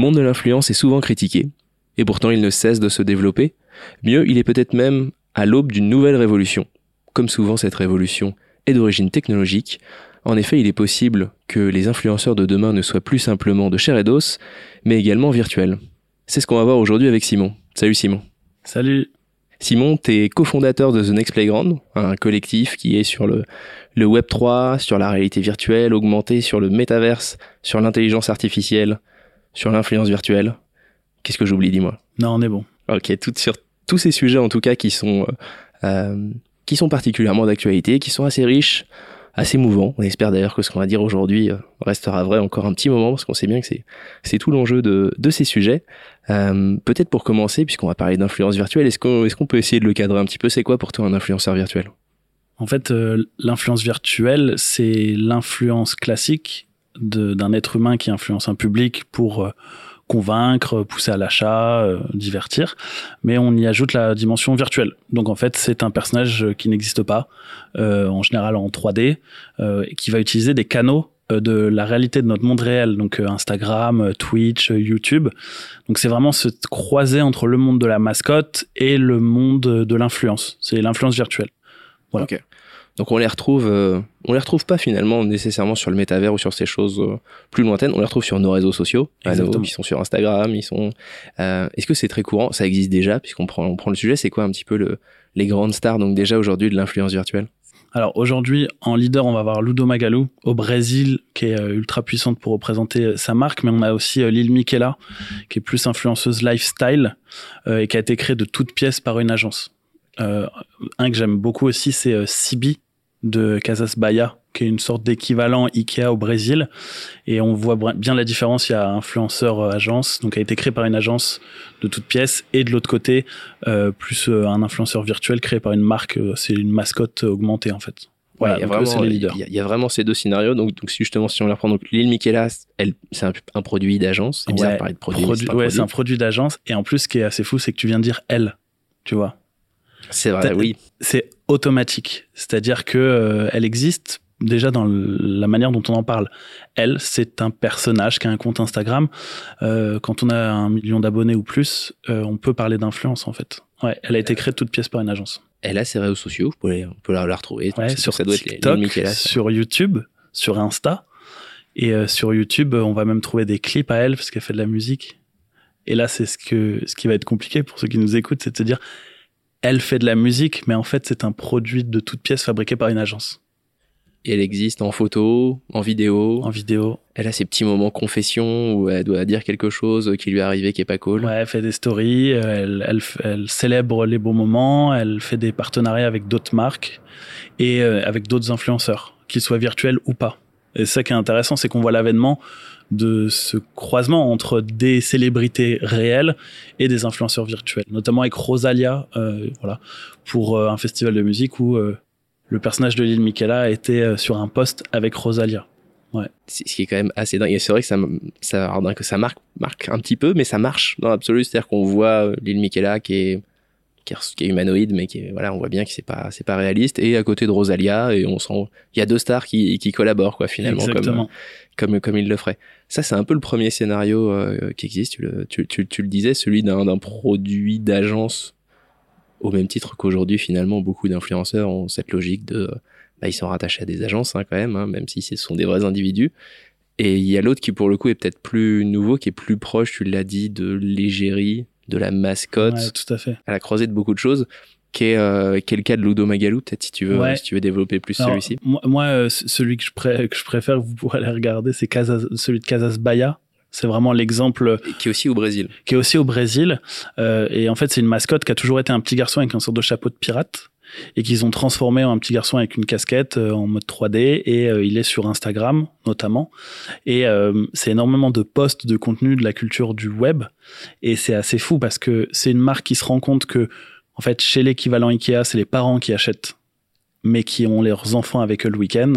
monde de l'influence est souvent critiqué, et pourtant il ne cesse de se développer. Mieux, il est peut-être même à l'aube d'une nouvelle révolution. Comme souvent, cette révolution est d'origine technologique. En effet, il est possible que les influenceurs de demain ne soient plus simplement de chair et d'os, mais également virtuels. C'est ce qu'on va voir aujourd'hui avec Simon. Salut Simon. Salut. Simon, tu es cofondateur de The Next Playground, un collectif qui est sur le, le Web3, sur la réalité virtuelle augmentée, sur le métaverse, sur l'intelligence artificielle, sur l'influence virtuelle. Qu'est-ce que j'oublie, dis-moi? Non, on est bon. Ok, tout, sur tous ces sujets en tout cas qui sont, euh, euh, qui sont particulièrement d'actualité, qui sont assez riches, assez mouvants. On espère d'ailleurs que ce qu'on va dire aujourd'hui euh, restera vrai encore un petit moment parce qu'on sait bien que c'est, tout l'enjeu de, de ces sujets. Euh, peut-être pour commencer, puisqu'on va parler d'influence virtuelle, est-ce qu'on, qu'on peut essayer de le cadrer un petit peu? C'est quoi pour toi un influenceur virtuel? En fait, euh, l'influence virtuelle, c'est l'influence classique d'un être humain qui influence un public pour euh, convaincre, pousser à l'achat, euh, divertir, mais on y ajoute la dimension virtuelle. Donc en fait, c'est un personnage qui n'existe pas, euh, en général en 3D, euh, qui va utiliser des canaux euh, de la réalité de notre monde réel, donc euh, Instagram, Twitch, YouTube. Donc c'est vraiment se croiser entre le monde de la mascotte et le monde de l'influence. C'est l'influence virtuelle. Voilà. Ok. Donc on les retrouve, euh, on les retrouve pas finalement nécessairement sur le métavers ou sur ces choses euh, plus lointaines. On les retrouve sur nos réseaux sociaux, qui sont sur Instagram, ils sont. euh, Est-ce que c'est très courant? Ça existe déjà puisqu'on prend, on prend le sujet. C'est quoi un petit peu le, les grandes stars donc déjà aujourd'hui de l'influence virtuelle? Alors aujourd'hui, en leader, on va avoir Ludo Magalu au Brésil, qui est euh, ultra puissante pour représenter euh, sa marque, mais on a aussi Lil Miquela, qui est plus influenceuse lifestyle euh, et qui a été créée de toutes pièces par une agence. Euh, un que j'aime beaucoup aussi, c'est euh, Sibi de Casas Bahia, qui est une sorte d'équivalent Ikea au Brésil. Et on voit bien la différence. Il y a influenceur euh, agence, donc a été créé par une agence de toutes pièces, et de l'autre côté, euh, plus euh, un influenceur virtuel créé par une marque. c'est une mascotte augmentée en fait. Voilà, il y a donc eux, vraiment, c'est les leaders. il y a- il y, a vraiment ces deux scénarios. Donc, donc si justement si on les reprend, donc Lil Miquela, elle, c'est un, un produit d'agence. C'est bizarre Ouais, de parler de produit. Produit- c'est ouais, produit. c'est un produit d'agence. Et en plus, ce qui est assez fou, c'est que tu viens de dire elle. Tu vois, C'est vrai, oui. c'est automatique. C'est-à-dire que euh, elle existe déjà dans la manière dont on en parle. Elle, c'est un personnage qui a un compte Instagram. Euh, quand on a un million d'abonnés ou plus, euh, on peut parler d'influence en fait. Ouais, elle a été créée de toutes pièces par une agence. Elle a ses réseaux sociaux. Vous pouvez, on peut la, la retrouver. Ouais, sur ça doit TikTok, sur YouTube, sur Insta. Et euh, sur YouTube, on va même trouver des clips à elle parce qu'elle fait de la musique. Et là, c'est ce que ce qui va être compliqué pour ceux qui nous écoutent, c'est de se dire, elle fait de la musique, mais en fait, c'est un produit de toute pièce fabriqué par une agence Et elle existe en photo, en vidéo. en vidéo. Elle a ses petits moments confession où elle doit dire quelque chose qui lui est arrivé qui est pas cool. Ouais, elle fait des stories, elle, elle, elle célèbre les beaux moments, elle fait des partenariats avec d'autres marques et euh, avec d'autres influenceurs, qu'ils soient virtuels ou pas. Et ça qui est intéressant, c'est qu'on voit l'avènement de ce croisement entre des célébrités réelles et des influenceurs virtuels, notamment avec Rosalia, euh, voilà, pour euh, un festival de musique où euh, le personnage de Lil Miquela était euh, sur un poste avec Rosalia. C'est- Ce qui est quand même assez dingue. Et c'est vrai que ça, ça, que ça marque, marque un petit peu, mais ça marche dans l'absolu. C'est-à-dire qu'on voit Lil Miquela qui est, qui est, qui est humanoïde, mais qui est, voilà, on voit bien que c'est pas, c'est pas réaliste. Et à côté de Rosalia, et on sent, il y a deux stars qui, qui collaborent, quoi, finalement, comme, Exactement. comme, comme il le ferait. Ça, c'est un peu le premier scénario euh, qui existe. Tu le, tu, tu, tu le disais, celui d'un d'un produit d'agence, au même titre qu'aujourd'hui, finalement, beaucoup d'influenceurs ont cette logique de, bah, ils sont rattachés à des agences hein, quand même, hein, même si ce sont des vrais individus. Et il y a l'autre qui, pour le coup, est peut-être plus nouveau, qui est plus proche, tu l'as dit, de l'égérie, de la mascotte, Ouais, tout à fait. à la croisée de beaucoup de choses, qui est, euh, qui est le cas de Ludo Magalou, peut-être si tu veux, Ouais. si tu veux développer plus celui-ci. Moi, moi, euh, celui que je, pré- que je préfère, vous pourrez aller regarder, c'est celui de Casas Bahia. C'est vraiment l'exemple Qui est aussi au Brésil. qui est aussi au Brésil. Euh, et en fait, c'est une mascotte qui a toujours été un petit garçon avec un sorte de chapeau de pirate et qu'ils ont transformé en un petit garçon avec une casquette euh, en mode 3D et euh, il est sur Instagram notamment. Et euh, c'est énormément de posts de contenu de la culture du web. Et c'est assez fou parce que c'est une marque qui se rend compte que en fait chez l'équivalent Ikea c'est les parents qui achètent mais qui ont leurs enfants avec eux le week-end.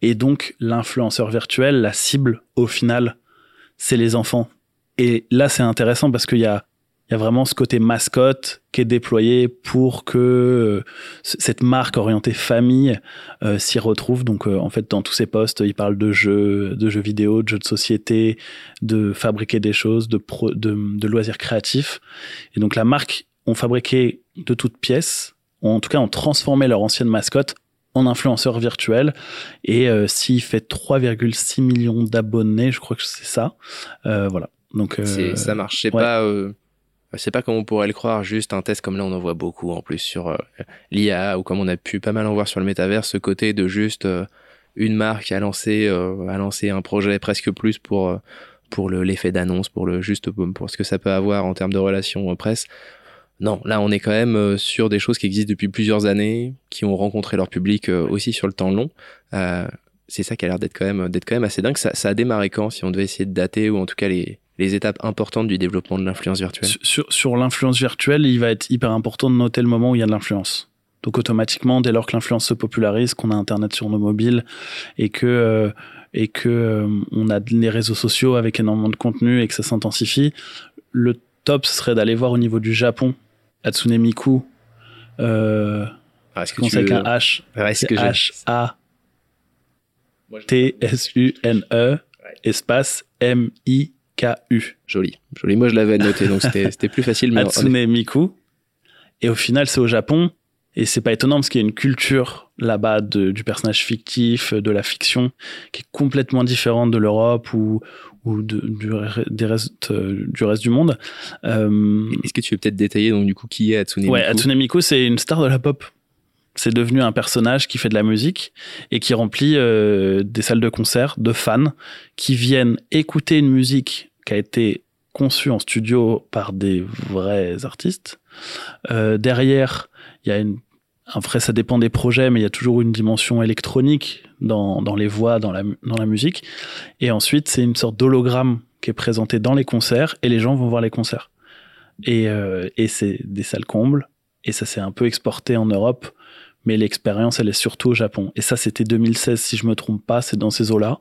Et donc l'influenceur virtuel la cible au final c'est les enfants. Et là c'est intéressant parce qu'il y a il y a vraiment ce côté mascotte qui est déployé pour que euh, cette marque orientée famille euh, s'y retrouve. Donc, euh, en fait, dans tous ces posts, il parle de jeux, de jeux vidéo, de jeux de société, de fabriquer des choses, de, de, loisirs créatifs. Et donc, la marque ont fabriqué de toutes pièces, en tout cas, ont transformé leur ancienne mascotte en influenceur virtuel. Et s'il fait 3,6 millions d'abonnés, je crois que c'est ça. voilà. Donc, ça marche. C'est pas c'est pas comme on pourrait le croire, juste un test comme là on en voit beaucoup en plus sur euh, l'IA ou comme on a pu pas mal en voir sur le métavers, ce côté de juste euh, une marque a lancé euh, a lancé un projet presque plus pour pour l'effet d'annonce, pour le juste pour ce que ça peut avoir en termes de relations presse. Non, là on est quand même sur des choses qui existent depuis plusieurs années, qui ont rencontré leur public aussi sur le temps long. c'est ça qui a l'air d'être quand même d'être quand même assez dingue. Ça, ça a démarré quand, si on devait essayer de dater ou en tout cas les les étapes importantes du développement de l'influence virtuelle Sur, sur l'influence virtuelle, il va être hyper important de noter le moment où il y a de l'influence. Donc automatiquement, dès lors que l'influence se popularise, qu'on a Internet sur nos mobiles et que euh, et que euh, on a les réseaux sociaux avec énormément de contenu et que ça s'intensifie, le top ce serait d'aller voir au niveau du Japon, Hatsune Miku. Euh, ah, est-ce. H, H A T S U N E espace M I K-U. Joli. Joli. Moi, je l'avais noté, donc c'était plus facile. Mais Hatsune Miku. Et au final, c'est au Japon. Et c'est pas étonnant parce qu'il y a une culture là-bas du personnage fictif, de la fiction, qui est complètement différente de l'Europe ou, ou du, des restes, euh, du reste du monde. Euh, Est-ce que tu veux peut-être détailler donc du coup qui est Hatsune Miku? Ouais, Hatsune Miku, c'est une star de la pop. C'est devenu un personnage qui fait de la musique et qui remplit euh, des salles de concert de fans qui viennent écouter une musique qui a été conçue en studio par des vrais artistes. Euh, derrière, il y a une après, ça dépend des projets, mais il y a toujours une dimension électronique dans, dans les voix, dans la, dans la musique. Et ensuite, c'est une sorte d'hologramme qui est présenté dans les concerts et les gens vont voir les concerts. Et, euh, et c'est des salles combles. Et ça s'est un peu exporté en Europe mais l'expérience, elle est surtout au Japon. Et ça, c'était 2016, si je me trompe pas, c'est dans ces eaux-là.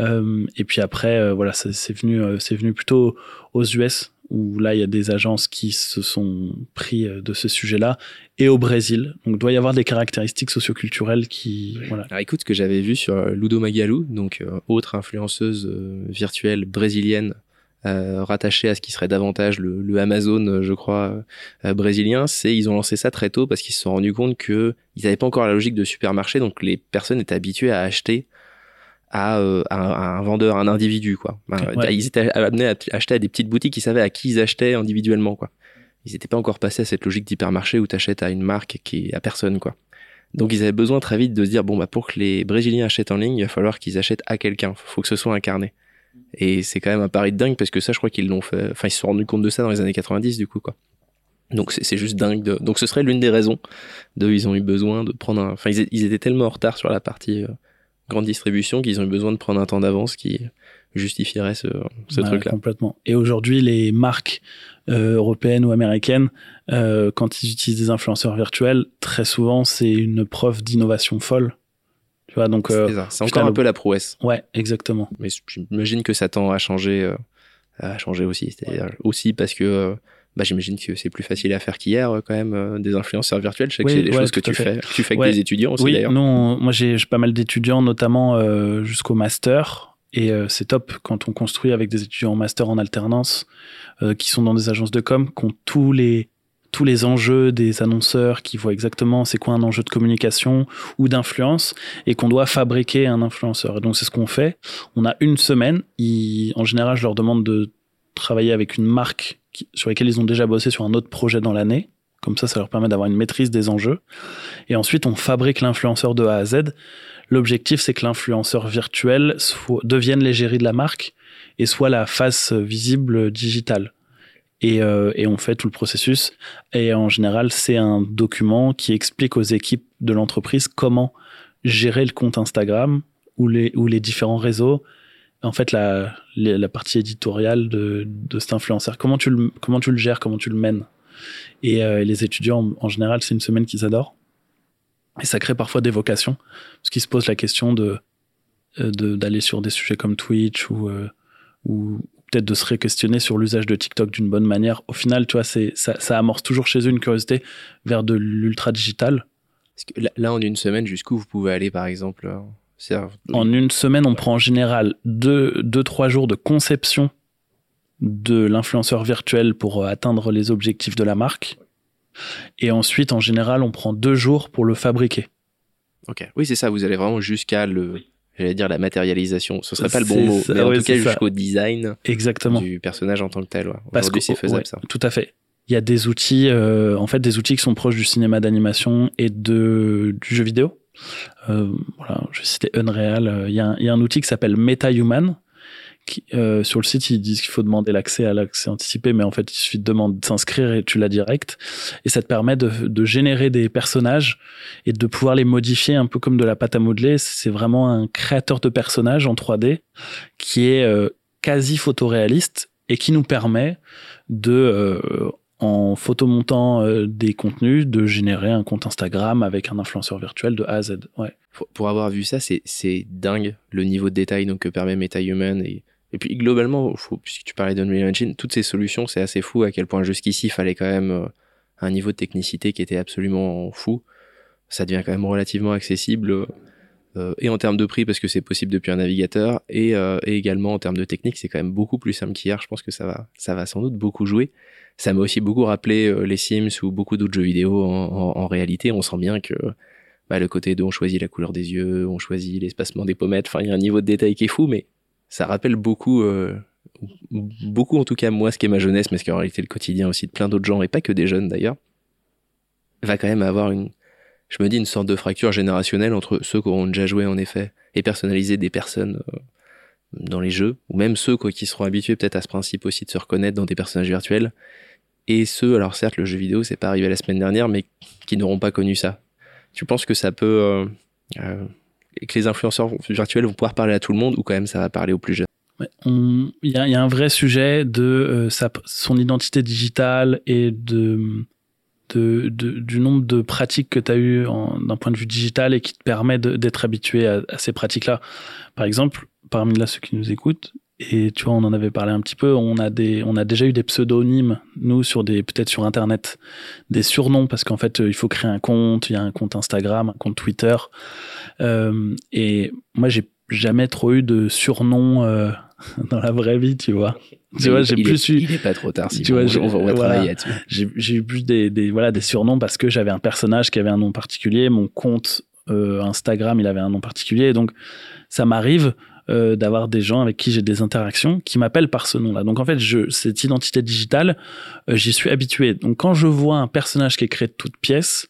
Euh, et puis après, euh, voilà, c'est venu, euh, c'est venu plutôt aux US, où là, il y a des agences qui se sont pris euh, de ce sujet-là, et au Brésil. Donc, il doit y avoir des caractéristiques socioculturelles qui, voilà. Alors, écoute, ce que j'avais vu sur Ludo Magalu, donc autre influenceuse virtuelle brésilienne euh, rattaché à ce qui serait davantage le, le Amazon, euh, je crois, euh, brésilien, c'est ils ont lancé ça très tôt parce qu'ils se sont rendus compte que ils n'avaient pas encore la logique de supermarché, donc les personnes étaient habituées à acheter à, euh, à, un vendeur, un individu, quoi. Ils étaient amenés à acheter à des petites boutiques, ils savaient à qui ils achetaient individuellement, quoi. Ils n'étaient pas encore passés à cette logique d'hypermarché où tu achètes à une marque qui est à personne, quoi. Donc ils avaient besoin très vite de se dire bon bah pour que les Brésiliens achètent en ligne, il va falloir qu'ils achètent à quelqu'un, faut que ce soit incarné. Et c'est quand même un pari de dingue parce que ça, je crois qu'ils l'ont fait. Enfin, ils se sont rendus compte de ça dans les années 90, du coup, quoi. Donc c'est juste dingue. De... Donc ce serait l'une des raisons de ils ont eu besoin de prendre un. Enfin, ils, étaient tellement en retard sur la partie euh, grande distribution qu'ils ont eu besoin de prendre un temps d'avance qui justifierait ce, ce truc-là. Complètement. Et aujourd'hui, les marques euh, européennes ou américaines, euh, quand ils utilisent des influenceurs virtuels, très souvent, c'est une preuve d'innovation folle tu vois, donc. Euh, c'est encore un peu la prouesse. Ouais, exactement. Mais j'imagine que ça tend à changer, euh, à changer aussi. C'est-à-dire aussi parce que. Euh, bah, j'imagine que c'est plus facile à faire qu'hier quand même des influenceurs virtuels. Je sais que c'est des choses que tu fais, tu fais avec des étudiants aussi oui, d'ailleurs. Non, moi j'ai pas mal d'étudiants, notamment jusqu'au master, et c'est top quand on construit avec des étudiants en master en alternance qui sont dans des agences de com, qui ont tous les tous les enjeux des annonceurs qui voient exactement c'est quoi un enjeu de communication ou d'influence et qu'on doit fabriquer un influenceur. Et donc c'est ce qu'on fait. On a une semaine. en général, je leur demande de travailler avec une marque sur laquelle ils ont déjà bossé sur un autre projet dans l'année. Comme ça, ça leur permet d'avoir une maîtrise des enjeux. Et ensuite, on fabrique l'influenceur de A à Z. L'objectif, c'est que l'influenceur virtuel devienne l'égérie de la marque et soit la face visible digitale et, euh, et, on fait tout le processus. Et en général, c'est un document qui explique aux équipes de l'entreprise comment gérer le compte Instagram ou les, ou les différents réseaux. En fait, la, la partie éditoriale de, de cet influenceur, comment tu, le, comment tu le gères, comment tu le mènes. Et euh, les étudiants, en, général, c'est une semaine qu'ils adorent. Et ça crée parfois des vocations, parce qu'ils se posent la question de euh, d'aller sur des sujets comme Twitch ou, ou peut-être de se réquestionner sur l'usage de TikTok d'une bonne manière. Au final, tu vois, c'est, ça, ça amorce toujours chez eux une curiosité vers de l'ultra digital. Là, en une semaine, jusqu'où vous pouvez aller, par exemple euh, En une semaine, on prend en général deux, deux, trois jours de conception de l'influenceur virtuel pour euh, atteindre les objectifs de la marque. Et ensuite, en général, on prend deux jours pour le fabriquer. Ok. Oui, c'est ça. Vous allez vraiment jusqu'à le, j'allais dire la matérialisation. Ce serait pas le bon mot, mais en tout cas jusqu'au design. Exactement. Du personnage en tant que tel. Aujourd'hui, c'est faisable ça. Tout à fait. Il y a des outils, euh, en fait, des outils qui sont proches du cinéma d'animation et de du jeu vidéo. Euh, voilà, je citais Unreal. Il y, a un, il y a un outil qui s'appelle MetaHuman euh, sur le site, ils disent qu'il faut demander l'accès à l'accès anticipé, mais en fait, il suffit de demander de s'inscrire et tu l'as direct. Et ça te permet de, de, générer des personnages et de pouvoir les modifier un peu comme de la pâte à modeler. C'est vraiment un créateur de personnages en 3D qui est euh, quasi photoréaliste et qui nous permet de, euh, en photomontant des contenus, de générer un compte Instagram avec un influenceur virtuel de A à Z. Ouais. Pour, avoir vu ça, c'est dingue le niveau de détail donc, que permet MetaHuman et et puis globalement, faut, puisque tu parlais d'Unreal Engine, toutes ces solutions, c'est assez fou à quel point jusqu'ici, il fallait quand même euh, un niveau de technicité qui était absolument fou. Ça devient quand même relativement accessible, euh, et en termes de prix, parce que c'est possible depuis un navigateur, et, euh, et également en termes de technique, c'est quand même beaucoup plus simple qu'hier. Je pense que ça va, ça va sans doute beaucoup jouer. Ça m'a aussi beaucoup rappelé les Sims ou beaucoup d'autres jeux vidéo en, en, réalité. On sent bien que bah, le côté de on choisit la couleur des yeux, on choisit l'espacement des pommettes, enfin il y a un niveau de détail qui est fou, mais ça rappelle beaucoup, euh, beaucoup en tout cas moi ce qu'est ma jeunesse, mais ce qui est en réalité le quotidien aussi de plein d'autres gens, et pas que des jeunes d'ailleurs, va quand même avoir une, je me dis, une sorte de fracture générationnelle entre ceux qui auront déjà joué en effet et personnalisé des personnes euh, dans les jeux, ou même ceux quoi, qui seront habitués peut-être à ce principe aussi de se reconnaître dans des personnages virtuels, et ceux, alors certes le jeu vidéo c'est pas arrivé la semaine dernière, mais qui n'auront pas connu ça. Tu penses que ça peut euh, euh et que les influenceurs virtuels vont pouvoir parler à tout le monde ou quand même ça va parler aux plus jeunes Il y, a, un vrai sujet de euh, sa, son identité digitale et de, du nombre de pratiques que tu as eu d'un point de vue digital et qui te permet d'être habitué à, à ces pratiques-là. Par exemple, parmi là ceux qui nous écoutent, et tu vois, on en avait parlé un petit peu. On a des, on a déjà eu des pseudonymes nous sur des, peut-être sur internet, des surnoms parce qu'en fait, il faut créer un compte. Il y a un compte Instagram, un compte Twitter. Euh, et moi, j'ai jamais trop eu de surnoms euh, dans la vraie vie, tu vois. Tu vois, j'ai plus eu. Il est pas trop tard. Si tu vois, on va, travailler là-dessus. J'ai eu plus des, des, voilà, des surnoms parce que j'avais un personnage qui avait un nom particulier. Mon compte euh, Instagram, il avait un nom particulier. Donc, ça m'arrive euh, d'avoir des gens avec qui j'ai des interactions qui m'appellent par ce nom-là. Donc en fait, je, cette identité digitale, euh, j'y suis habitué. Donc quand je vois un personnage qui est créé de toutes pièces,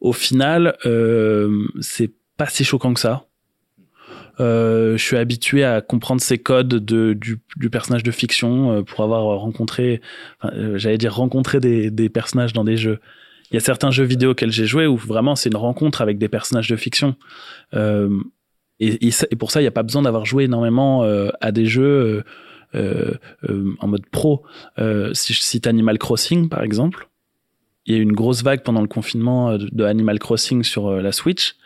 au final, euh, c'est pas si choquant que ça. Euh, je suis habitué à comprendre ces codes de, du, du personnage de fiction euh, pour avoir rencontré, j'allais dire rencontré des, des personnages dans des jeux. Il y a certains jeux vidéo auxquels j'ai joué où vraiment c'est une rencontre avec des personnages de fiction. Euh, et, pour ça, il n'y a pas besoin d'avoir joué énormément euh, à des jeux euh, euh, en mode pro. si je cite Animal Crossing, par exemple, il y a eu une grosse vague pendant le confinement de, Animal Crossing sur la Switch.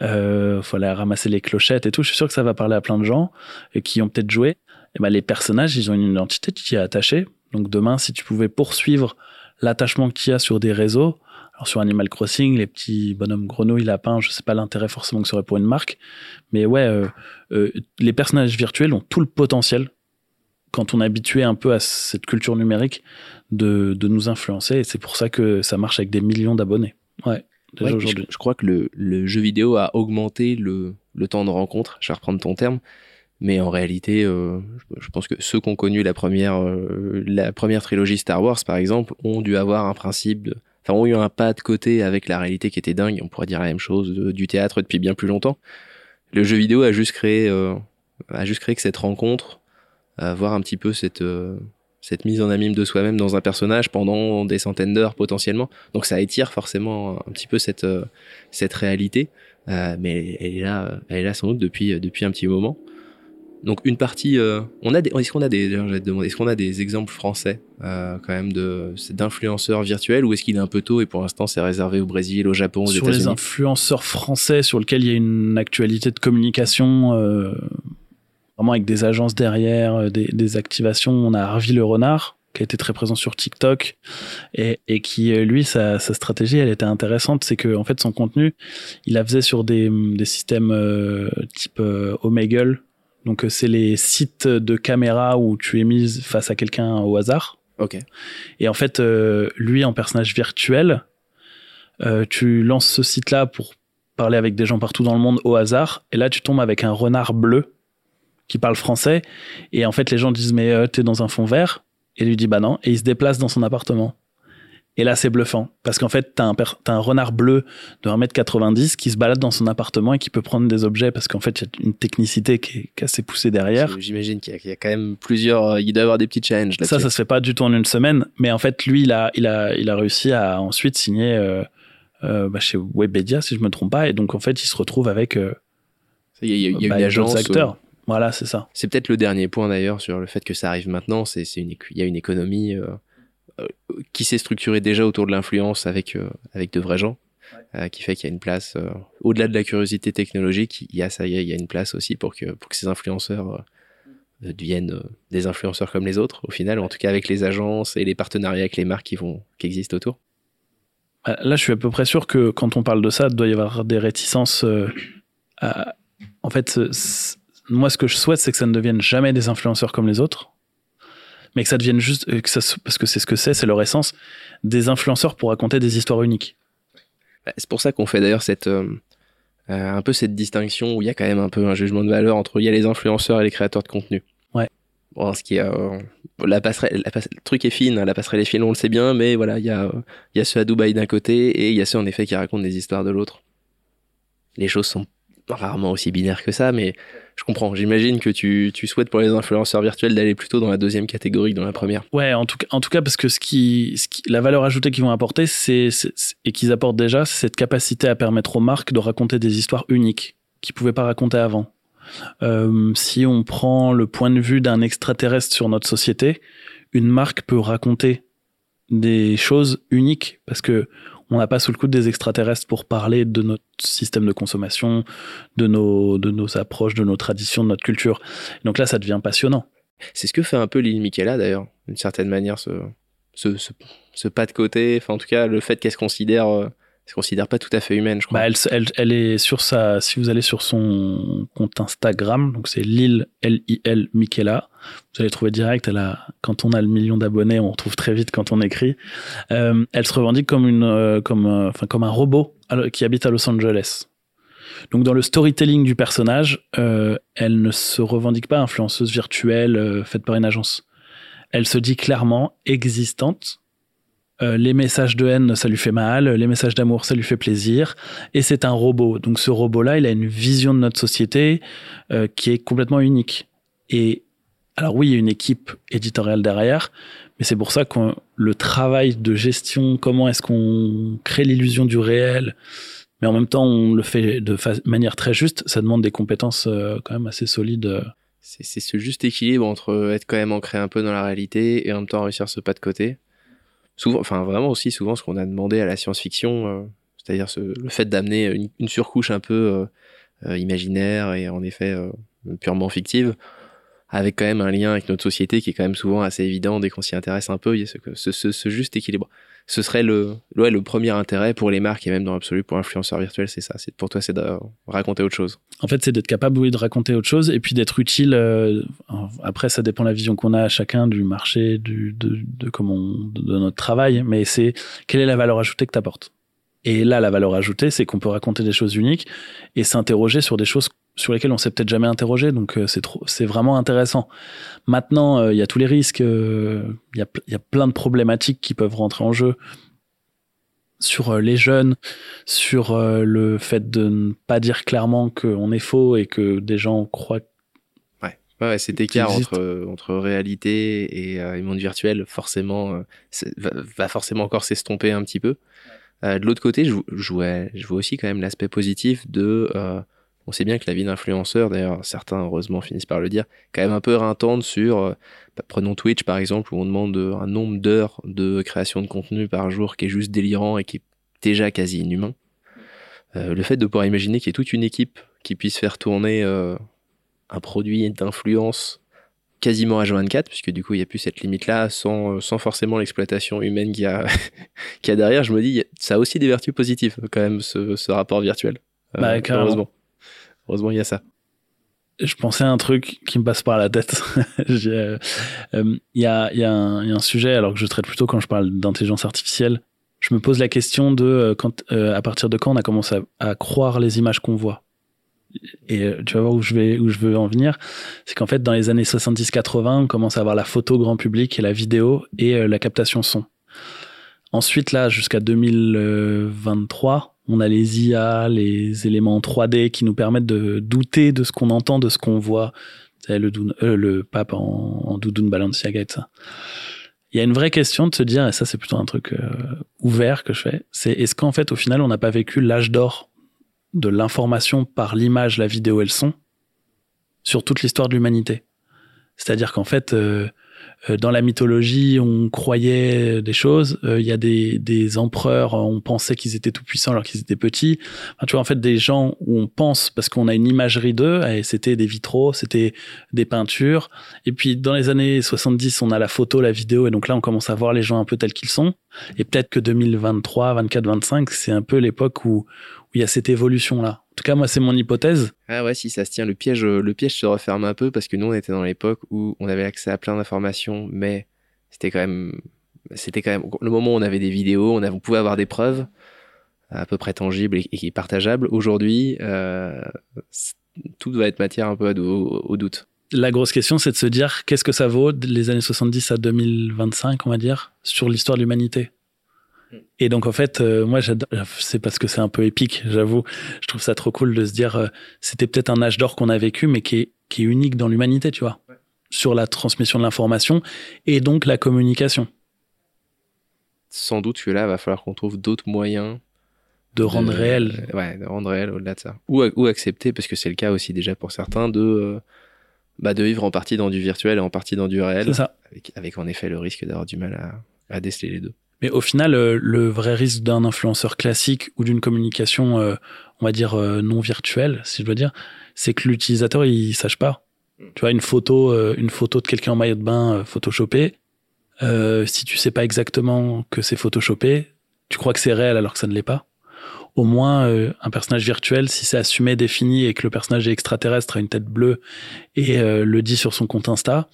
Euh, aller ramasser les clochettes et tout. Je suis sûr que ça va parler à plein de gens et qui ont peut-être joué. Et ben les personnages, ils ont une identité qui est attachée. Donc demain, si tu pouvais poursuivre l'attachement qu'il y a sur des réseaux, alors sur Animal Crossing, les petits bonhommes grenouilles, lapins, je sais pas l'intérêt forcément que ce serait pour une marque, mais ouais, euh, euh, les personnages virtuels ont tout le potentiel quand on est habitué un peu à cette culture numérique de, de nous influencer et c'est pour ça que ça marche avec des millions d'abonnés. Ouais. Déjà aujourd'hui. Je, crois que le, le, jeu vidéo a augmenté le, le temps de rencontre. Je vais reprendre ton terme. Mais en réalité, euh, je pense que ceux qui ont connu la première, euh, la première trilogie Star Wars, par exemple, ont dû avoir un principe de, ont eu un pas de côté avec la réalité qui était dingue. On pourrait dire la même chose du théâtre depuis bien plus longtemps. Le jeu vidéo a juste créé, euh, a juste créé que cette rencontre, voir un petit peu cette euh, cette mise en amime de soi-même dans un personnage pendant des centaines d'heures potentiellement. Donc ça étire forcément un petit peu cette euh, cette réalité, mais elle est là, elle est là sans doute depuis depuis un petit moment. Donc une partie, euh, on a des, est-ce qu'on a des, est-ce qu'on a des exemples français euh, quand même de d'influenceurs virtuels ou est-ce qu'il est un peu tôt et pour l'instant c'est réservé au Brésil, au Japon, aux États-Unis Sur les influenceurs français sur lesquels il y a une actualité de communication, euh, vraiment avec des agences derrière, des, des activations. On a Harvey le renard qui a été très présent sur TikTok et, et qui lui sa, sa, stratégie elle était intéressante c'est que en fait son contenu il la faisait sur des, des systèmes euh, type euh, Omegle donc c'est les sites de caméra où tu es mise face à quelqu'un au hasard. Ok. Et en fait euh, lui en personnage virtuel tu lances ce site là pour parler avec des gens partout dans le monde au hasard. Et là tu tombes avec un renard bleu qui parle français. Et en fait les gens disent mais t'es dans un fond vert. Et lui dit bah non, et il se déplace dans son appartement. Et là, c'est bluffant. Parce qu'en fait, t'as un, as un renard bleu de 1m90 qui se balade dans son appartement et qui peut prendre des objets parce qu'en fait, il y a une technicité qui est, assez poussée derrière. J'imagine qu'il y, a quand même plusieurs, il doit y avoir des petits challenges là Ça, ça se fait pas du tout en une semaine. Mais en fait, lui, il a, il a, il a réussi à ensuite signer euh, euh, bah, chez Webedia, si je me trompe pas. Et donc, en fait, il se retrouve avec. Euh, il y a, y a bah, une agence. acteurs. Voilà, c'est ça. C'est peut-être le dernier point d'ailleurs sur le fait que ça arrive maintenant. C'est une il y a une économie euh, euh, qui s'est structurée déjà autour de l'influence avec euh, avec de vrais gens, qui fait qu'il y a une place au-delà de la curiosité technologique. Il y a ça, il y a, une place aussi pour que pour que ces influenceurs deviennent des influenceurs comme les autres au final, ou en tout cas avec les agences et les partenariats avec les marques qui vont qui existent autour. Là, je suis à peu près sûr que quand on parle de ça, il doit y avoir des réticences. À... En fait, moi, ce que je souhaite, c'est que ça ne devienne jamais des influenceurs comme les autres, mais que ça devienne juste, euh, que ça, parce que c'est ce que c'est, c'est leur essence, des influenceurs pour raconter des histoires uniques. Bah, c'est pour ça qu'on fait d'ailleurs cette, euh, euh, un peu cette distinction où il y a quand même un peu un jugement de valeur entre il y a les influenceurs et les créateurs de contenu. Ouais. Bon, ce qui est, la passerelle, le truc est fine, hein, la passerelle est fine, on le sait bien, mais voilà, il y a, il y a ceux à Dubaï d'un côté et il y a ceux en effet qui racontent des histoires de l'autre. Les choses sont rarement aussi binaires que ça, mais je comprends. J'imagine que tu, tu, souhaites pour les influenceurs virtuels d'aller plutôt dans la deuxième catégorie que dans la première. Ouais, en tout en tout cas parce que ce qui, ce qui la valeur ajoutée qu'ils vont apporter, c'est et qu'ils apportent déjà, c'est cette capacité à permettre aux marques de raconter des histoires uniques qu'ils pouvaient pas raconter avant. Euh, si on prend le point de vue d'un extraterrestre sur notre société, une marque peut raconter des choses uniques parce que on n'a pas sous le coude des extraterrestres pour parler de notre système de consommation, de nos, de nos approches, de nos traditions, de notre culture. Donc là, ça devient passionnant. C'est ce que fait un peu l'île Michaela d'ailleurs, d'une certaine manière, ce, ce, ce, pas de côté, enfin en tout cas le fait qu'elle se considère euh, se considère pas tout à fait humaine, je crois. Bah, elle, est sur sa, si vous allez sur son compte Instagram, donc c'est Lil L-I-L Michaela, vous allez trouver direct. Elle a, quand on a le million d'abonnés, on retrouve très vite quand on écrit. Euh, elle se revendique comme une, euh, comme, euh, enfin comme un robot qui habite à Los Angeles. Donc dans le storytelling du personnage, elle ne se revendique pas influenceuse virtuelle faite par une agence. Elle se dit clairement existante euh, les messages de haine, ça lui fait mal, les messages d'amour, ça lui fait plaisir, et c'est un robot. Donc ce robot-là, il a une vision de notre société euh, qui est complètement unique. Et alors oui, il y a une équipe éditoriale derrière, mais c'est pour ça que le travail de gestion, comment est-ce qu'on crée l'illusion du réel, mais en même temps on le fait de manière très juste, ça demande des compétences euh, quand même assez solides. C'est ce juste équilibre entre être quand même ancré un peu dans la réalité et en même temps réussir ce pas de côté souvent, enfin vraiment aussi souvent ce qu'on a demandé à la science-fiction, euh, c'est-à-dire le fait d'amener une, surcouche un peu euh, euh, imaginaire et en effet purement fictive, avec quand même un lien avec notre société qui est quand même souvent assez évident dès qu'on s'y intéresse un peu. Il y a ce, juste équilibre. Ce serait le, ouais, le premier intérêt pour les marques et même dans l'absolu pour l'influenceur virtuel, c'est ça. C'est pour toi, c'est de raconter autre chose. En fait, c'est d'être capable, oui, de raconter autre chose et puis d'être utile. Euh, après, ça dépend de la vision qu'on a à chacun du marché, du, de, de comment, de notre travail. Mais c'est quelle est la valeur ajoutée que tu apportes. Et là, la valeur ajoutée, c'est qu'on peut raconter des choses uniques et s'interroger sur des choses sur lesquelles on s'est peut-être jamais interrogé. Donc, euh, c'est trop, c'est vraiment intéressant. Maintenant, euh, il y a tous les risques, euh, il y, a, y a plein de problématiques qui peuvent rentrer en jeu sur les jeunes, sur le fait de ne pas dire clairement qu'on est faux et que des gens croient. Ouais, ouais cet écart entre, entre réalité et, monde virtuel, forcément, va, va, forcément encore s'estomper un petit peu. Euh, de l'autre côté, je, je, vois, je vois aussi quand même l'aspect positif de. Euh, on sait bien que la vie d'influenceur, d'ailleurs certains heureusement finissent par le dire, quand même un peu rintante sur, euh, bah, prenons Twitch par exemple, où on demande un nombre d'heures de création de contenu par jour qui est juste délirant et qui est déjà quasi inhumain. Euh, le fait de pouvoir imaginer qu'il y ait toute une équipe qui puisse faire tourner un produit d'influence quasiment H24, puisque du coup, il n'y a plus cette limite-là, sans, sans forcément l'exploitation humaine qu'il y, a, y a derrière. Je me dis, ça a aussi des vertus positives, quand même, ce, ce rapport virtuel. Euh, bah, heureusement. Heureusement, il y a ça. Je pensais à un truc qui me passe par la tête. Euh, euh, il y, a, un sujet, alors que je traite plutôt quand je parle d'intelligence artificielle. Je me pose la question de quand, à partir de quand on a commencé à croire les images qu'on voit et euh, tu vas voir où je vais où je veux en venir c'est qu'en fait dans les années 70-80 on commence à avoir la photo grand public et la vidéo et euh, la captation son ensuite là jusqu'à 2023 on a les IA les éléments 3D qui nous permettent de douter de ce qu'on entend de ce qu'on voit le, euh, le pape en, en doudoune Balenciaga et ça il y a une vraie question de se dire, et ça c'est plutôt un truc ouvert que je fais, c'est est-ce qu'en fait au final on n'a pas vécu l'âge d'or de l'information par l'image, la vidéo et le son sur toute l'histoire de l'humanité? C'est-à-dire qu'en fait, euh, euh, dans la mythologie, on croyait des choses. Euh, il y a des, empereurs, on pensait qu'ils étaient tout puissants alors qu'ils étaient petits. tu vois, en fait, des gens où on pense parce qu'on a une imagerie d'eux, et c'était des vitraux, c'était des peintures. Et puis, dans les années 70, on a la photo, la vidéo, et donc là, on commence à voir les gens un peu tels qu'ils sont. Et peut-être que 2023, 24, 25, c'est un peu l'époque où il y a cette évolution-là. En tout cas, moi, c'est mon hypothèse. Ah ouais, si ça se tient, le piège, le piège se referme un peu parce que nous, on était dans l'époque où on avait accès à plein d'informations, mais c'était quand même, c'était quand même le moment où on avait des vidéos, on, avait, on pouvait avoir des preuves à peu près tangibles et, partageables. Aujourd'hui, euh, tout va être matière un peu au, au doute. La grosse question, c'est de se dire qu'est-ce que ça vaut les années 70 à 2025, on va dire, sur l'histoire de l'humanité? Et donc en fait, euh, moi, c'est parce que c'est un peu épique, j'avoue. Je trouve ça trop cool de se dire, euh, c'était peut-être un âge d'or qu'on a vécu, mais qui est, qui est unique dans l'humanité, tu vois, sur la transmission de l'information et donc la communication. Sans doute que là, il va falloir qu'on trouve d'autres moyens de rendre réel. ouais, de rendre réel au-delà de ça. Ou, ou accepter, parce que c'est le cas aussi déjà pour certains, de, euh, bah, de vivre en partie dans du virtuel et en partie dans du réel. C'est ça. Avec, avec, en effet le risque d'avoir du mal à, à déceler les deux. Mais au final, euh, le vrai risque d'un influenceur classique ou d'une communication, euh, on va dire euh, non virtuelle, si je veux dire, c'est que l'utilisateur il sache pas. Mm. Tu vois une photo, une photo de quelqu'un en maillot de bain photoshopé. si tu sais pas exactement que c'est photoshopé, tu crois que c'est réel alors que ça ne l'est pas. Au moins, un personnage virtuel, si c'est assumé, défini et que le personnage est extraterrestre, a une tête bleue et le dit sur son compte Insta,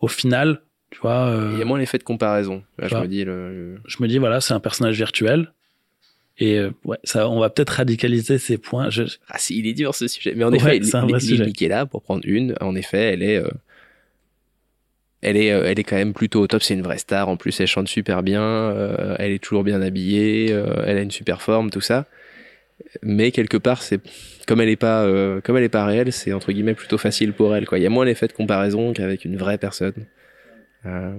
au final, euh, il y a moins l'effet de comparaison. je me dis, je me dis voilà, c'est un personnage virtuel. Et euh, ouais, ça, on va peut-être radicaliser ces points. Je... Ah si, il est dur ce sujet. Mais en effet, est là pour prendre une, en effet, elle est, euh, elle est, elle est quand même plutôt au top. C'est une vraie star. En plus, elle chante super bien. elle est toujours bien habillée. elle a une super forme, tout ça. Mais quelque part, c'est comme elle est pas, comme elle est pas réelle, c'est entre guillemets plutôt facile pour elle. Quoi. Il y a moins l'effet de comparaison qu'avec une vraie personne. Euh,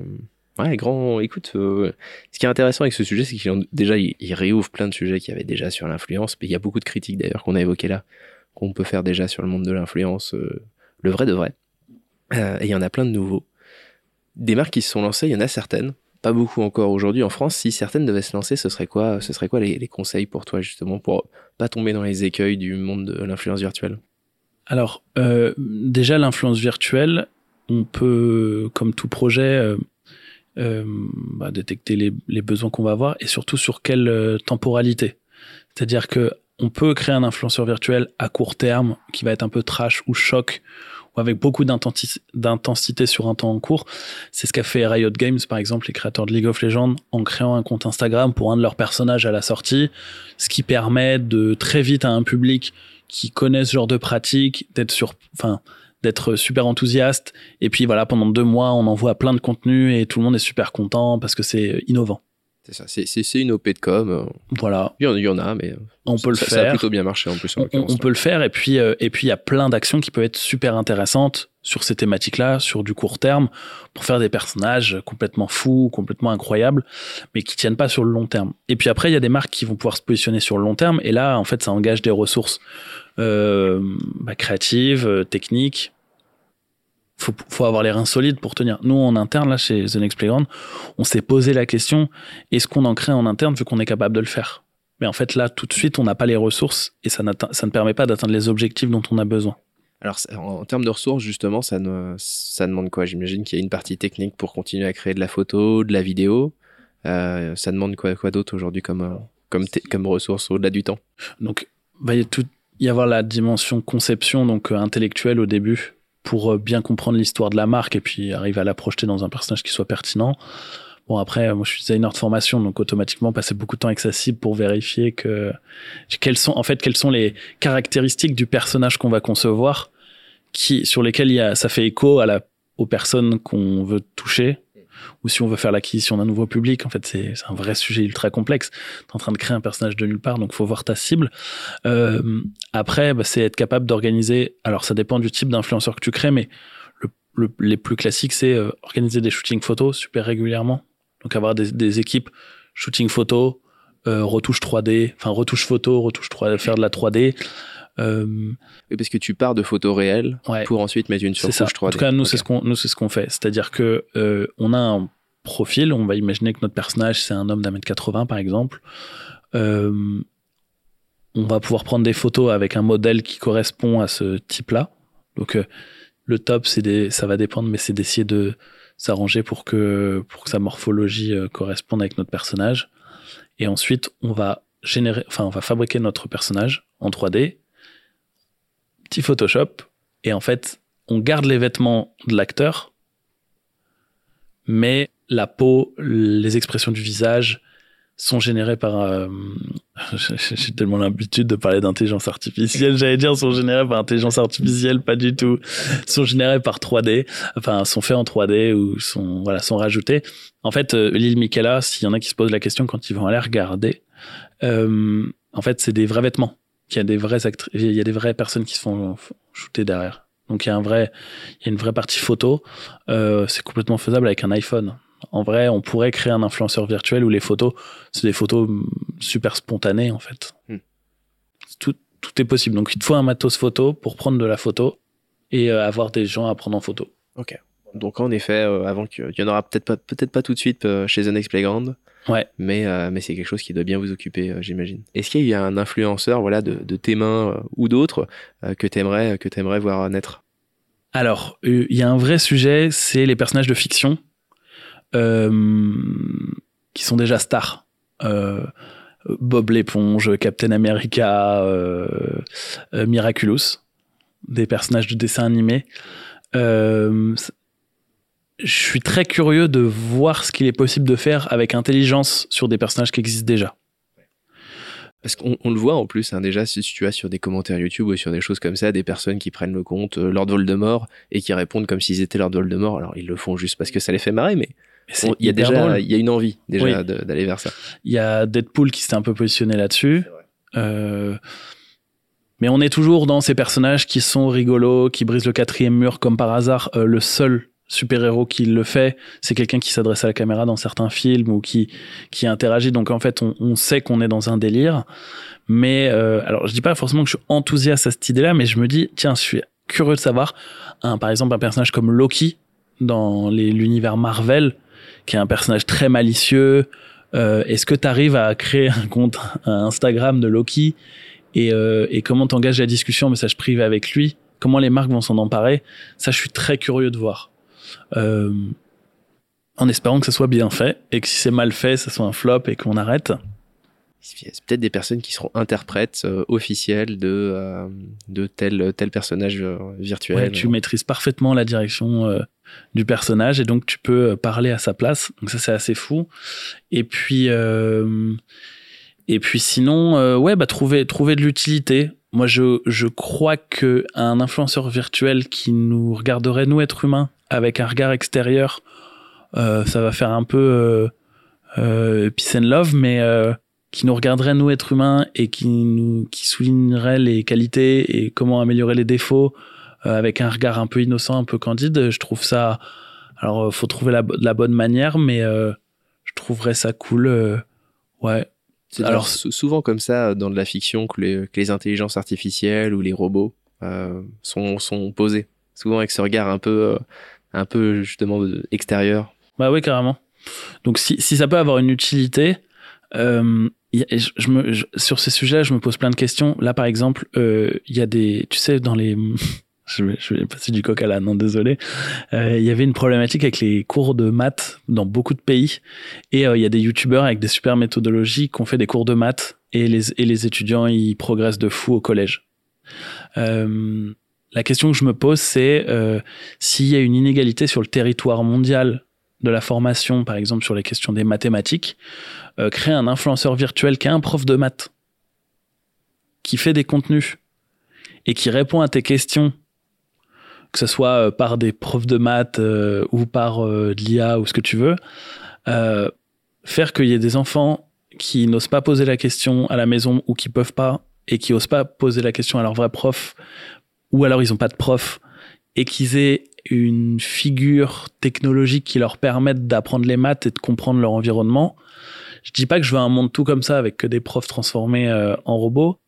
ouais, grand. Écoute, euh, ce qui est intéressant avec ce sujet, c'est qu'il déjà il, réouvre plein de sujets qu'il y avait déjà sur l'influence. Mais il y a beaucoup de critiques d'ailleurs qu'on a évoquées là, qu'on peut faire déjà sur le monde de l'influence, euh, le vrai de vrai. et il y en a plein de nouveaux. Des marques qui se sont lancées, il y en a certaines, pas beaucoup encore aujourd'hui en France. Si certaines devaient se lancer, ce serait quoi Ce serait quoi les, conseils pour toi justement pour pas tomber dans les écueils du monde de l'influence virtuelle? Alors déjà l'influence virtuelle, on peut, comme tout projet, euh, euh, bah, détecter les, les besoins qu'on va avoir et surtout sur quelle euh, temporalité. C'est-à-dire que on peut créer un influenceur virtuel à court terme qui va être un peu trash ou choc ou avec beaucoup d'intensité sur un temps court. C'est ce qu'a fait Riot Games, par exemple, les créateurs de League of Legends, en créant un compte Instagram pour un de leurs personnages à la sortie, ce qui permet de très vite à un public qui connaît ce genre de pratique d'être sur, enfin, d'être super enthousiaste. Et puis voilà, pendant deux mois, on envoie plein de contenu et tout le monde est super content parce que c'est innovant. C'est ça, c'est une OP de com. Euh. Voilà. Il y en, a, mais on peut le faire. Ça a plutôt bien marché en plus. on, peut le faire et puis euh, et puis il y a plein d'actions qui peuvent être super intéressantes sur ces thématiques-là, sur du court terme, pour faire des personnages complètement fous, complètement incroyables, mais qui tiennent pas sur le long terme. Et puis après, il y a des marques qui vont pouvoir se positionner sur le long terme et là, en fait, ça engage des ressources euh, bah, créatives, euh, techniques, faut, faut avoir les reins solides pour tenir. Nous, en interne, là, chez The Next Playground, on s'est posé la question est-ce qu'on en crée en interne vu qu'on est capable de le faire? Mais en fait, là, tout de suite, on n'a pas les ressources et ça, ça ne permet pas d'atteindre les objectifs dont on a besoin. Alors, en, termes de ressources, justement, ça, ça demande quoi? J'imagine qu'il y a une partie technique pour continuer à créer de la photo, de la vidéo. Euh, ça demande quoi, quoi d'autre aujourd'hui comme, euh, comme, comme ressources au-delà du temps? Donc, y, tout, y avoir la dimension conception, donc euh, intellectuelle au début, pour bien comprendre l'histoire de la marque et puis arriver à la projeter dans un personnage qui soit pertinent. Bon après, moi je suis designer de formation, donc automatiquement passer beaucoup de temps avec sa cible pour vérifier que quelles sont en fait quelles sont les caractéristiques du personnage qu'on va concevoir, qui sur lesquelles il y a, ça fait écho à la aux personnes qu'on veut toucher ou si on veut faire l'acquisition d'un nouveau public. En fait, c'est un vrai sujet ultra complexe. Tu es en train de créer un personnage de nulle part, donc faut voir ta cible. Euh, après, bah, c'est être capable d'organiser. Alors, ça dépend du type d'influenceur que tu crées, mais le, les plus classiques, c'est euh, organiser des shootings photos super régulièrement. Donc, avoir des, des équipes shooting photo, euh, retouche 3D, enfin retouche photo, retouche 3D, faire de la 3D. Euh, parce que tu pars de photos réelles pour ensuite mettre une surcouche 3D. En tout cas, nous, c'est ce qu'on, nous, c'est ce qu'on fait. C'est-à-dire que euh, on a un profil. On va imaginer que notre personnage, c'est un homme d'un mètre 80, par exemple. Euh, on va pouvoir prendre des photos avec un modèle qui correspond à ce type-là. Donc, euh, le top, c'est des, ça va dépendre, mais c'est d'essayer de s'arranger pour que, pour que sa morphologie euh, corresponde avec notre personnage. Et ensuite, on va générer, enfin, on va fabriquer notre personnage en 3D Photoshop, et en fait, on garde les vêtements de l'acteur, mais la peau, les expressions du visage sont générées par. Euh, j'ai tellement l'habitude de parler d'intelligence artificielle, j'allais dire sont générées par intelligence artificielle, pas du tout. Sont générées par 3D, enfin sont faits en 3D ou sont voilà sont rajoutés. En fait, euh, l'île Michaela, s'il y en a qui se posent la question quand ils vont aller regarder, euh, en fait c'est des vrais vêtements qu'il y a des vrais il y a des vraies personnes qui se font shooter derrière. Donc il y a un vrai, il y a une vraie partie photo. Euh, c'est complètement faisable avec un iPhone. En vrai, on pourrait créer un influenceur virtuel où les photos, c'est des photos mm, super spontanées en fait. Hmm. Tout, tout est possible. Donc il te faut un matos photo pour prendre de la photo et euh, avoir des gens à prendre en photo. Ok. Donc en effet, euh, avant qu'il y en aura peut-être pas, peut-être pas tout de suite chez The Next Playground. Ouais. Mais, euh, mais c'est quelque chose qui doit bien vous occuper, euh, j'imagine. Est-ce qu'il y a un influenceur voilà, de, de tes mains euh, ou d'autres que tu aimerais, que aimerais voir naître? Alors, il y a un vrai sujet, c'est les personnages de fiction qui sont déjà stars. Bob l'éponge, Captain America, Miraculous, des personnages de dessin animé je suis très curieux de voir ce qu'il est possible de faire avec intelligence sur des personnages qui existent déjà. Parce qu'on le voit en plus, hein, déjà, si tu as sur des commentaires YouTube ou sur des choses comme ça, des personnes qui prennent le compte euh, Lord Voldemort et qui répondent comme s'ils étaient Lord Voldemort. Alors, ils le font juste parce que ça les fait marrer, mais il y a déjà il y a une envie déjà d'aller vers ça. Il y a Deadpool qui s'est un peu positionné là-dessus. Euh, mais on est toujours dans ces personnages qui sont rigolos, qui brisent le quatrième mur comme par hasard. Euh, le seul super-héros qui le fait, c'est quelqu'un qui s'adresse à la caméra dans certains films ou qui qui interagit. Donc en fait, on, on sait qu'on est dans un délire. Mais euh, alors, je dis pas forcément que je suis enthousiaste à cette idée-là, mais je me dis, tiens, je suis curieux de savoir, un, par exemple, un personnage comme Loki dans l'univers Marvel, qui est un personnage très malicieux. Euh, Est-ce que tu arrives à créer un compte Instagram de Loki et, euh, et comment t'engages la discussion en message privé avec lui? Comment les marques vont s'en emparer? Ça, je suis très curieux de voir. Euh, en espérant que ça soit bien fait et que si c'est mal fait, ça soit un flop et qu'on arrête. C'est peut-être des personnes qui seront interprètes euh, officielles de, euh, de tel, tel personnage virtuel. Ouais, tu maîtrises parfaitement la direction du personnage et donc tu peux parler à sa place. Donc ça, c'est assez fou. Et puis, et puis sinon, ouais, bah, trouver, trouver de l'utilité. Moi, je, je crois que un influenceur virtuel qui nous regarderait, nous, être humains, avec un regard extérieur, euh, ça va faire un peu euh, euh, peace and love, mais euh, qui nous regarderait nous être humains et qui nous qui soulignerait les qualités et comment améliorer les défauts avec un regard un peu innocent, un peu candide. Je trouve ça. Alors, faut trouver la, la bonne manière, mais je trouverais ça cool. ouais. Alors souvent comme ça dans de la fiction que les, que les intelligences artificielles ou les robots sont sont posés. Souvent avec ce regard un peu un peu justement extérieur. Bah oui, carrément. Donc si, si ça peut avoir une utilité, euh, je, me, sur ces sujets, je me pose plein de questions. Là, par exemple, euh, il y a des, tu sais, dans les je vais, passer du coq à l'âne, non désolé. Euh, il y avait une problématique avec les cours de maths dans beaucoup de pays, et euh, il y a des youtubeurs avec des super méthodologies qui ont fait des cours de maths, et les, et les étudiants ils progressent de fou au collège. Euh, la question que je me pose, c'est euh, s'il y a une inégalité sur le territoire mondial de la formation, par exemple sur les questions des mathématiques, euh, créer un influenceur virtuel qui est un prof de maths, qui fait des contenus et qui répond à tes questions, que ce soit euh, par des profs de maths ou par l'IA ou ce que tu veux, faire qu'il y ait des enfants qui n'osent pas poser la question à la maison ou qui peuvent pas et qui osent pas poser la question à leur vrai prof ou alors ils ont pas de prof et qu'ils aient une figure technologique qui leur permette d'apprendre les maths et de comprendre leur environnement. Je dis pas que je veux un monde tout comme ça avec que des profs transformés euh, en robots,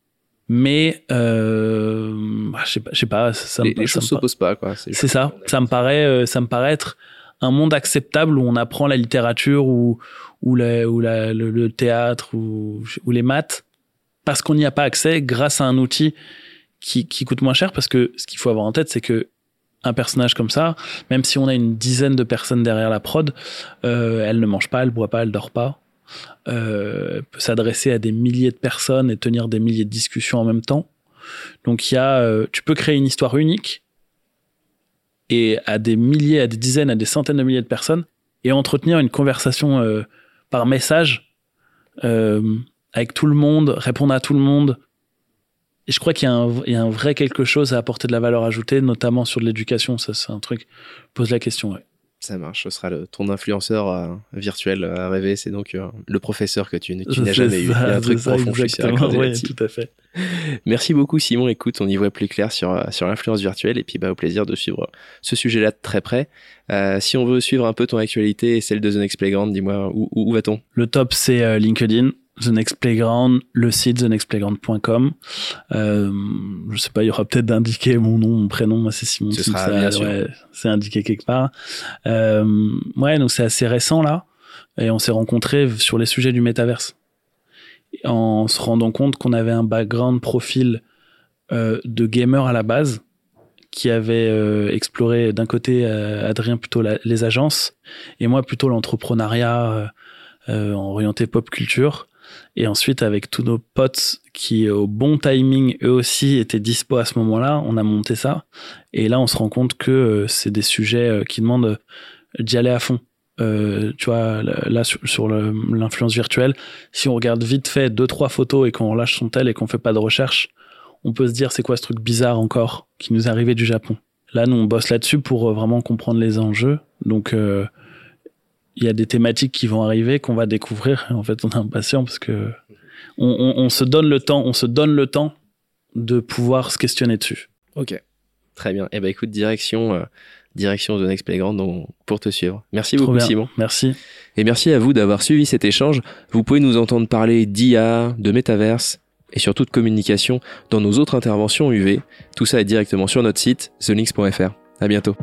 mais euh, bah, je sais pas, je sais pas, ça les, me, les ça choses s'opposent pas, quoi. c'est ça. Ça me paraît, euh, ça me paraît être un monde acceptable où on apprend la littérature ou ou, la, ou la, le, le théâtre ou, ou les maths parce qu'on n'y a pas accès grâce à un outil qui, qui coûte moins cher parce que ce qu'il faut avoir en tête c'est que un personnage comme ça, même si on a une dizaine de personnes derrière la prod, euh, elle ne mange pas, elle boit pas, elle dort pas. Euh, peut s'adresser à des milliers de personnes et tenir des milliers de discussions en même temps. Donc il y a, euh, tu peux créer une histoire unique et à des milliers, à des dizaines, à des centaines de milliers de personnes et entretenir une conversation euh, par message euh, avec tout le monde, répondre à tout le monde. Et je crois qu'il y, a un- il y a un vrai quelque chose à apporter de la valeur ajoutée, notamment sur de l'éducation. Ça, c'est un truc. Pose la question. Ouais. Ça marche, ce sera le, ton influenceur euh, virtuel à rêver. C'est donc euh, le professeur que tu, tu n'as jamais eu. Il y a ça, un truc ça, profond, exactement. là-dessus. tout à fait. Merci beaucoup, Simon. Écoute, on y voit plus clair sur, euh, sur l'influence virtuelle et puis bah, au plaisir de suivre ce sujet-là de très près. Euh, si on veut suivre un peu ton actualité et celle de The Next Playground, dis-moi, où, où, où va-t-on? Le top, c'est euh, LinkedIn, The Next Playground, le site thenextplayground.com. Euh, je sais pas, il y aura peut-être d'indiquer mon nom, mon prénom. Moi, c'est Simon. Ce sera ça, ouais, c'est indiqué quelque part. Euh, ouais, donc c'est assez récent là. Et on s'est rencontrés sur les sujets du métaverse. En se rendant compte qu'on avait un background profil euh, de gamer à la base, qui avait euh, exploré d'un côté euh, Adrien plutôt la- les agences et moi plutôt l'entrepreneuriat euh, euh, orienté pop culture. Et ensuite, avec tous nos potes qui, au bon timing, eux aussi étaient dispo à ce moment-là, on a monté ça. Et là, on se rend compte que euh, c'est des sujets euh, qui demandent euh, d'y aller à fond. Euh, tu vois, là, sur, l'influence virtuelle, si on regarde vite fait deux, trois photos et qu'on relâche son tel et qu'on fait pas de recherche, on peut se dire c'est quoi ce truc bizarre encore qui nous est arrivé du Japon? Là, nous, on bosse là-dessus pour euh, vraiment comprendre les enjeux. Donc, euh, il y a des thématiques qui vont arriver qu'on va découvrir. En fait, on est impatient parce que on, on- on se donne le temps, on se donne le temps de pouvoir se questionner dessus. Ok. Très bien. Eh ben écoute, direction, euh, direction The Next Playground donc, pour te suivre. Merci Trop beaucoup, bien. Simon. Merci. Et merci à vous d'avoir suivi cet échange. Vous pouvez nous entendre parler d'IA, de métaverse et surtout de communication dans nos autres interventions UV. Tout ça est directement sur notre site, thelinks.fr. À bientôt.